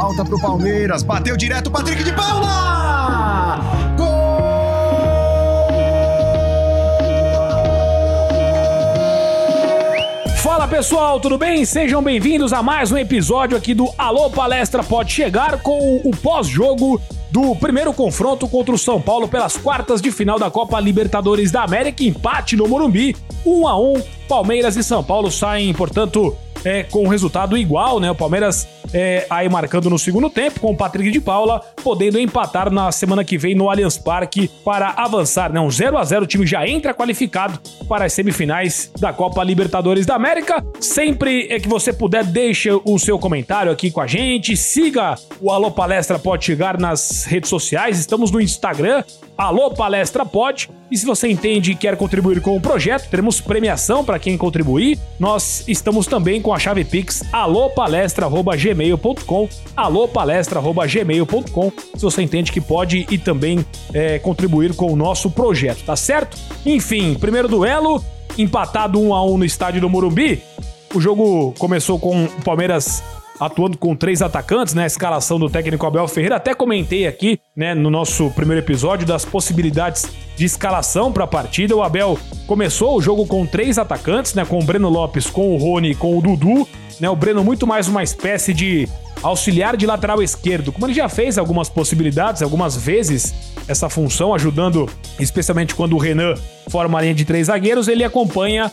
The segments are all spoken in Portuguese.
Falta pro Palmeiras. Bateu direto o Patrick de Paula! Gol! Fala pessoal, tudo bem? Sejam bem-vindos a mais um episódio aqui do Alô Palestra Pode Chegar com o pós-jogo do primeiro confronto contra o São Paulo pelas quartas de final da Copa Libertadores da América, empate no Morumbi, 1 a 1. Palmeiras e São Paulo saem, portanto, é, com resultado igual, né? O Palmeiras é, aí marcando no segundo tempo, com o Patrick de Paula, podendo empatar na semana que vem no Allianz Parque para avançar, né? Um 0 a 0 o time já entra qualificado para as semifinais da Copa Libertadores da América. Sempre é que você puder, deixa o seu comentário aqui com a gente, siga o Alô Palestra Pode Chegar nas redes sociais, estamos no Instagram, Alô Palestra Pode. E se você entende e quer contribuir com o projeto, teremos premiação para quem contribuir. Nós estamos também com a chave Pix alopalestra.gmail.com alopalestra.gmail.com se você entende que pode e também é, contribuir com o nosso projeto, tá certo? Enfim, primeiro duelo, empatado 1 a 1 no estádio do Morumbi. O jogo começou com o Palmeiras atuando com três atacantes, né? A escalação do técnico Abel Ferreira. Até comentei aqui, né, no nosso primeiro episódio das possibilidades de escalação para a partida. O Abel começou o jogo com três atacantes, né? Com o Breno Lopes, com o Rony, com o Dudu. Né, o Breno muito mais uma espécie de auxiliar de lateral esquerdo, como ele já fez algumas possibilidades, algumas vezes essa função, ajudando, especialmente quando o Renan forma a linha de três zagueiros, ele acompanha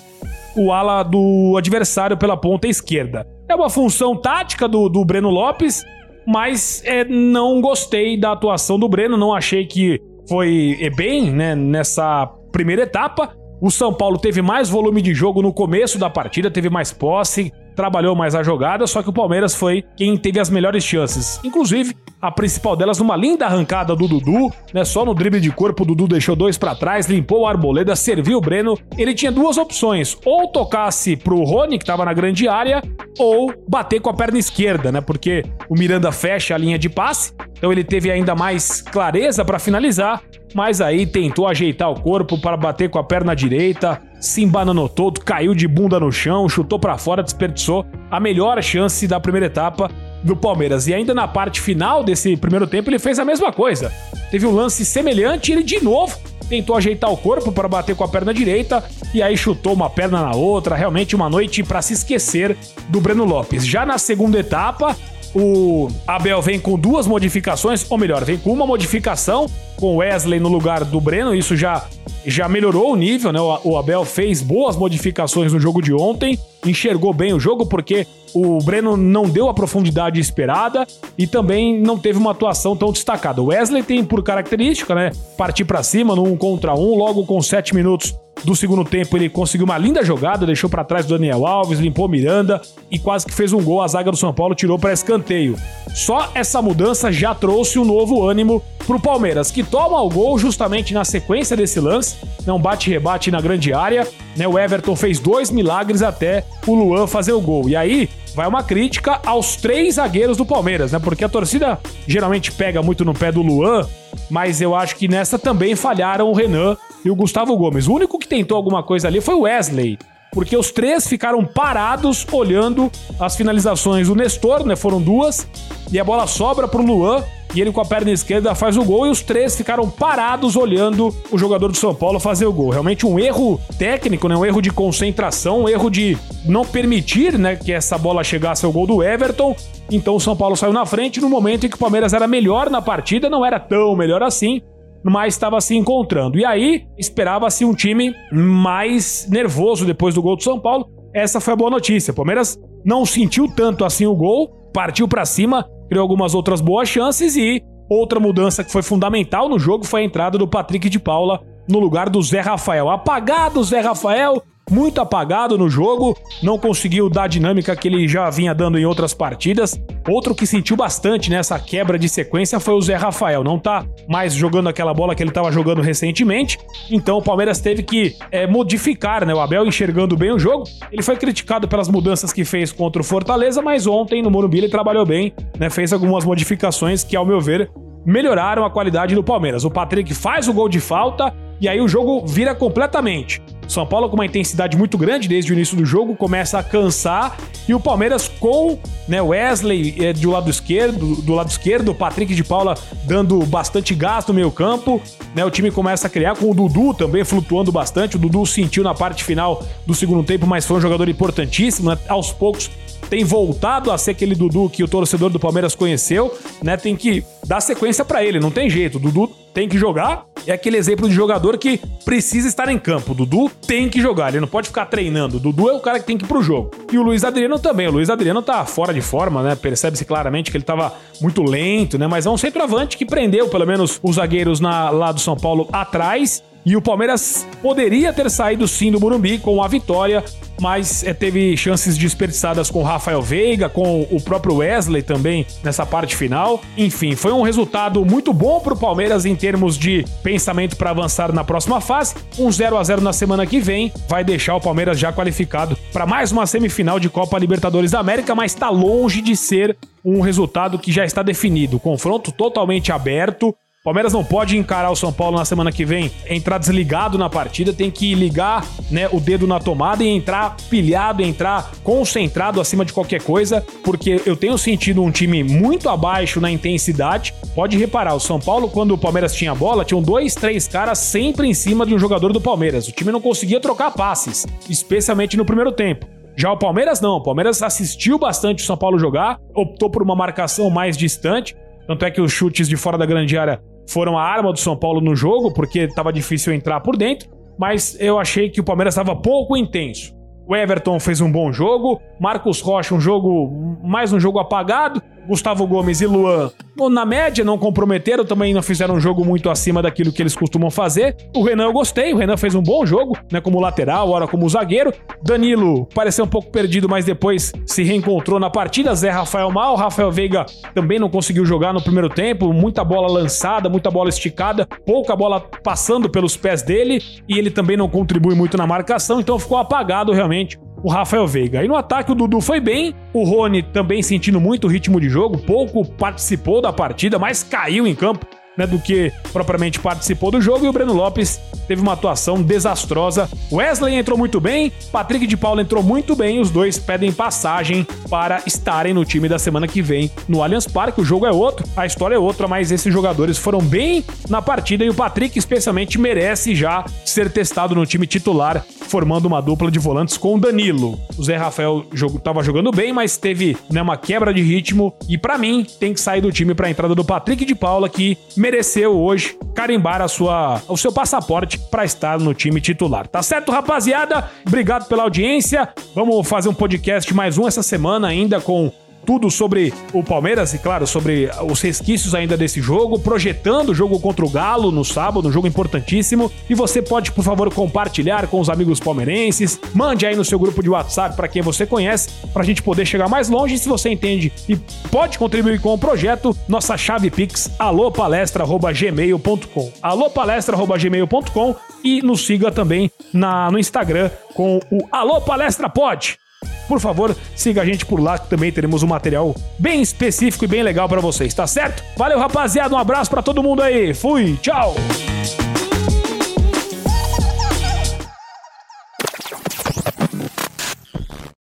o ala do adversário pela ponta esquerda. É uma função tática do, do Breno Lopes, mas é, não gostei da atuação do Breno, não achei que foi é, bem né, nessa primeira etapa. O São Paulo teve mais volume de jogo no começo da partida, teve mais posse, trabalhou mais a jogada, só que o Palmeiras foi quem teve as melhores chances. Inclusive, a principal delas numa linda arrancada do Dudu, né? Só no drible de corpo, o Dudu deixou dois para trás, limpou o Arboleda, serviu o Breno. Ele tinha duas opções: ou tocasse pro Rony, que tava na grande área, ou bater com a perna esquerda, né? Porque o Miranda fecha a linha de passe, então ele teve ainda mais clareza para finalizar, mas aí tentou ajeitar o corpo para bater com a perna direita, se embananou todo, caiu de bunda no chão, chutou para fora, desperdiçou a melhor chance da primeira etapa do Palmeiras. E ainda na parte final desse primeiro tempo ele fez a mesma coisa. Teve um lance semelhante ele de novo tentou ajeitar o corpo para bater com a perna direita e aí chutou uma perna na outra. Realmente uma noite para se esquecer do Breno Lopes. Já na segunda etapa, o Abel vem com duas modificações, ou melhor, vem com uma modificação com Wesley no lugar do Breno. Isso já já melhorou o nível, né? O Abel fez boas modificações no jogo de ontem, enxergou bem o jogo porque o Breno não deu a profundidade esperada e também não teve uma atuação tão destacada. O Wesley tem por característica, né, partir para cima no um contra um, logo com sete minutos do segundo tempo ele conseguiu uma linda jogada, deixou para trás o Daniel Alves, limpou Miranda e quase que fez um gol. A zaga do São Paulo tirou para escanteio. Só essa mudança já trouxe um novo ânimo pro Palmeiras, que toma o gol justamente na sequência desse lance, não bate-rebate na grande área, né? O Everton fez dois milagres até o Luan fazer o gol. E aí vai uma crítica aos três zagueiros do Palmeiras, né? Porque a torcida geralmente pega muito no pé do Luan, mas eu acho que nessa também falharam o Renan e o Gustavo Gomes. O único que tentou alguma coisa ali foi o Wesley. Porque os três ficaram parados olhando as finalizações. O Nestor, né? Foram duas. E a bola sobra pro Luan e ele com a perna esquerda faz o gol e os três ficaram parados olhando o jogador do São Paulo fazer o gol. Realmente um erro técnico, né? Um erro de concentração, um erro de não permitir, né, que essa bola chegasse ao gol do Everton. Então o São Paulo saiu na frente no momento em que o Palmeiras era melhor na partida, não era tão melhor assim, mas estava se encontrando. E aí esperava-se um time mais nervoso depois do gol do São Paulo. Essa foi a boa notícia. O Palmeiras não sentiu tanto assim o gol, partiu para cima, criou algumas outras boas chances e outra mudança que foi fundamental no jogo foi a entrada do Patrick de Paula no lugar do Zé Rafael. Apagado o Zé Rafael, muito apagado no jogo, não conseguiu dar a dinâmica que ele já vinha dando em outras partidas. Outro que sentiu bastante nessa quebra de sequência foi o Zé Rafael. Não tá mais jogando aquela bola que ele estava jogando recentemente. Então o Palmeiras teve que é, modificar, né? O Abel enxergando bem o jogo. Ele foi criticado pelas mudanças que fez contra o Fortaleza, mas ontem no Morumbi ele trabalhou bem, né? Fez algumas modificações que, ao meu ver, melhoraram a qualidade do Palmeiras. O Patrick faz o gol de falta, e aí o jogo vira completamente. São Paulo com uma intensidade muito grande desde o início do jogo, começa a cansar e o Palmeiras com né, Wesley é, do lado esquerdo, do lado esquerdo, Patrick de Paula dando bastante gás no meio campo, né, o time começa a criar com o Dudu também flutuando bastante, o Dudu sentiu na parte final do segundo tempo, mas foi um jogador importantíssimo, né, aos poucos tem voltado a ser aquele Dudu que o torcedor do Palmeiras conheceu, né? Tem que dar sequência para ele, não tem jeito. O Dudu tem que jogar. É aquele exemplo de jogador que precisa estar em campo. O Dudu tem que jogar, ele não pode ficar treinando. O Dudu é o cara que tem que ir pro jogo. E o Luiz Adriano também. O Luiz Adriano tá fora de forma, né? Percebe-se claramente que ele tava muito lento, né? Mas é um centroavante que prendeu pelo menos os zagueiros na, lá do São Paulo atrás e o Palmeiras poderia ter saído sim do Morumbi com a vitória, mas é, teve chances desperdiçadas com Rafael Veiga, com o próprio Wesley também nessa parte final. Enfim, foi um resultado muito bom para o Palmeiras em termos de pensamento para avançar na próxima fase. Um 0 a 0 na semana que vem vai deixar o Palmeiras já qualificado para mais uma semifinal de Copa Libertadores da América, mas está longe de ser um resultado que já está definido. Confronto totalmente aberto. Palmeiras não pode encarar o São Paulo na semana que vem, entrar desligado na partida, tem que ligar né, o dedo na tomada e entrar pilhado, entrar concentrado acima de qualquer coisa, porque eu tenho sentido um time muito abaixo na intensidade. Pode reparar, o São Paulo, quando o Palmeiras tinha bola, tinham dois, três caras sempre em cima de um jogador do Palmeiras. O time não conseguia trocar passes, especialmente no primeiro tempo. Já o Palmeiras não. O Palmeiras assistiu bastante o São Paulo jogar, optou por uma marcação mais distante. Tanto é que os chutes de fora da grande área foram a arma do São Paulo no jogo, porque estava difícil entrar por dentro, mas eu achei que o Palmeiras estava pouco intenso. O Everton fez um bom jogo, Marcos Rocha um jogo mais um jogo apagado, Gustavo Gomes e Luan, na média, não comprometeram, também não fizeram um jogo muito acima daquilo que eles costumam fazer. O Renan eu gostei, o Renan fez um bom jogo, né, como lateral, ora como zagueiro. Danilo pareceu um pouco perdido, mas depois se reencontrou na partida. Zé Rafael mal, Rafael Veiga também não conseguiu jogar no primeiro tempo, muita bola lançada, muita bola esticada, pouca bola passando pelos pés dele, e ele também não contribui muito na marcação, então ficou apagado realmente o Rafael Veiga. E no ataque o Dudu foi bem, o Rony também sentindo muito o ritmo de jogo, pouco participou da partida, mas caiu em campo né, do que propriamente participou do jogo. E o Breno Lopes teve uma atuação desastrosa. Wesley entrou muito bem, Patrick de Paula entrou muito bem. Os dois pedem passagem para estarem no time da semana que vem no Allianz Parque. O jogo é outro, a história é outra, mas esses jogadores foram bem na partida e o Patrick, especialmente, merece já ser testado no time titular, formando uma dupla de volantes com o Danilo. O Zé Rafael estava jogando bem, mas teve né, uma quebra de ritmo e, para mim, tem que sair do time para a entrada do Patrick de Paula, que mereceu hoje carimbar a sua, o seu passaporte para estar no time titular. Tá certo, rapaziada? Obrigado pela audiência. Vamos fazer um podcast mais um essa semana ainda com tudo sobre o Palmeiras e, claro, sobre os resquícios ainda desse jogo, projetando o jogo contra o Galo no sábado, um jogo importantíssimo. E você pode, por favor, compartilhar com os amigos palmeirenses. Mande aí no seu grupo de WhatsApp para quem você conhece, para a gente poder chegar mais longe. Se você entende e pode contribuir com o projeto, nossa chave Pix, alopalestra.gmail.com. alopalestra.gmail.com e nos siga também na, no Instagram com o Alô Palestra Pod por favor, siga a gente por lá que também teremos um material bem específico e bem legal para vocês, tá certo? Valeu, rapaziada, um abraço para todo mundo aí. Fui, tchau.